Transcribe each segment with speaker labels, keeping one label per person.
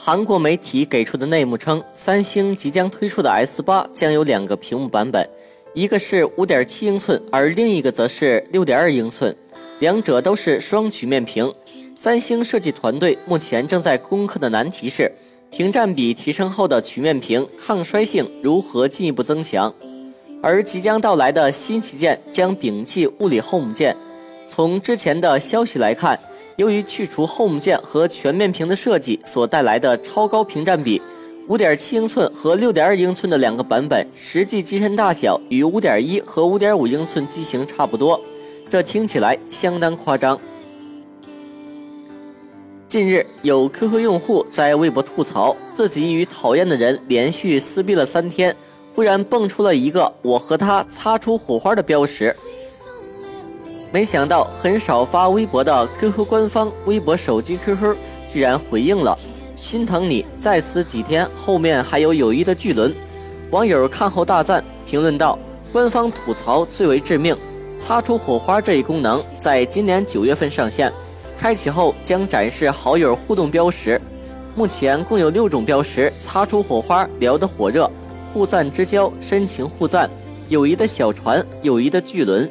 Speaker 1: 韩国媒体给出的内幕称，三星即将推出的 S 八将有两个屏幕版本，一个是5.7英寸，而另一个则是6.2英寸，两者都是双曲面屏。三星设计团队目前正在攻克的难题是，屏占比提升后的曲面屏抗摔性如何进一步增强。而即将到来的新旗舰将摒弃物理 Home 键。从之前的消息来看。由于去除 Home 键和全面屏的设计所带来的超高屏占比，5.7英寸和6.2英寸的两个版本实际机身大小与5.1和5.5英寸机型差不多，这听起来相当夸张。近日，有 QQ 用户在微博吐槽自己与讨厌的人连续撕逼了三天，忽然蹦出了一个“我和他擦出火花”的标识。没想到很少发微博的 QQ 官方微博手机 QQ 居然回应了，心疼你再撕几天，后面还有友谊的巨轮。网友看后大赞，评论道：“官方吐槽最为致命，擦出火花这一功能在今年九月份上线，开启后将展示好友互动标识。目前共有六种标识，擦出火花，聊得火热，互赞之交，深情互赞，友谊的小船，友谊的巨轮。”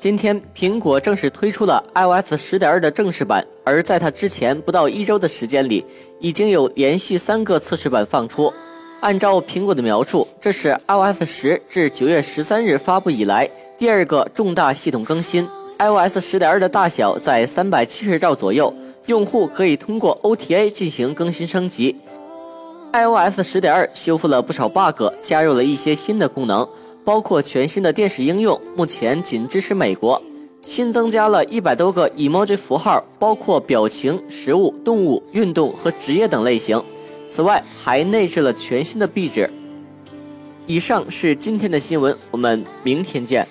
Speaker 1: 今天，苹果正式推出了 iOS 十点二的正式版，而在它之前不到一周的时间里，已经有连续三个测试版放出。按照苹果的描述，这是 iOS 十至九月十三日发布以来第二个重大系统更新。iOS 十点二的大小在三百七十兆左右，用户可以通过 OTA 进行更新升级。iOS 十点二修复了不少 bug，加入了一些新的功能。包括全新的电视应用，目前仅支持美国。新增加了一百多个 emoji 符号，包括表情、食物、动物、运动和职业等类型。此外，还内置了全新的壁纸。以上是今天的新闻，我们明天见。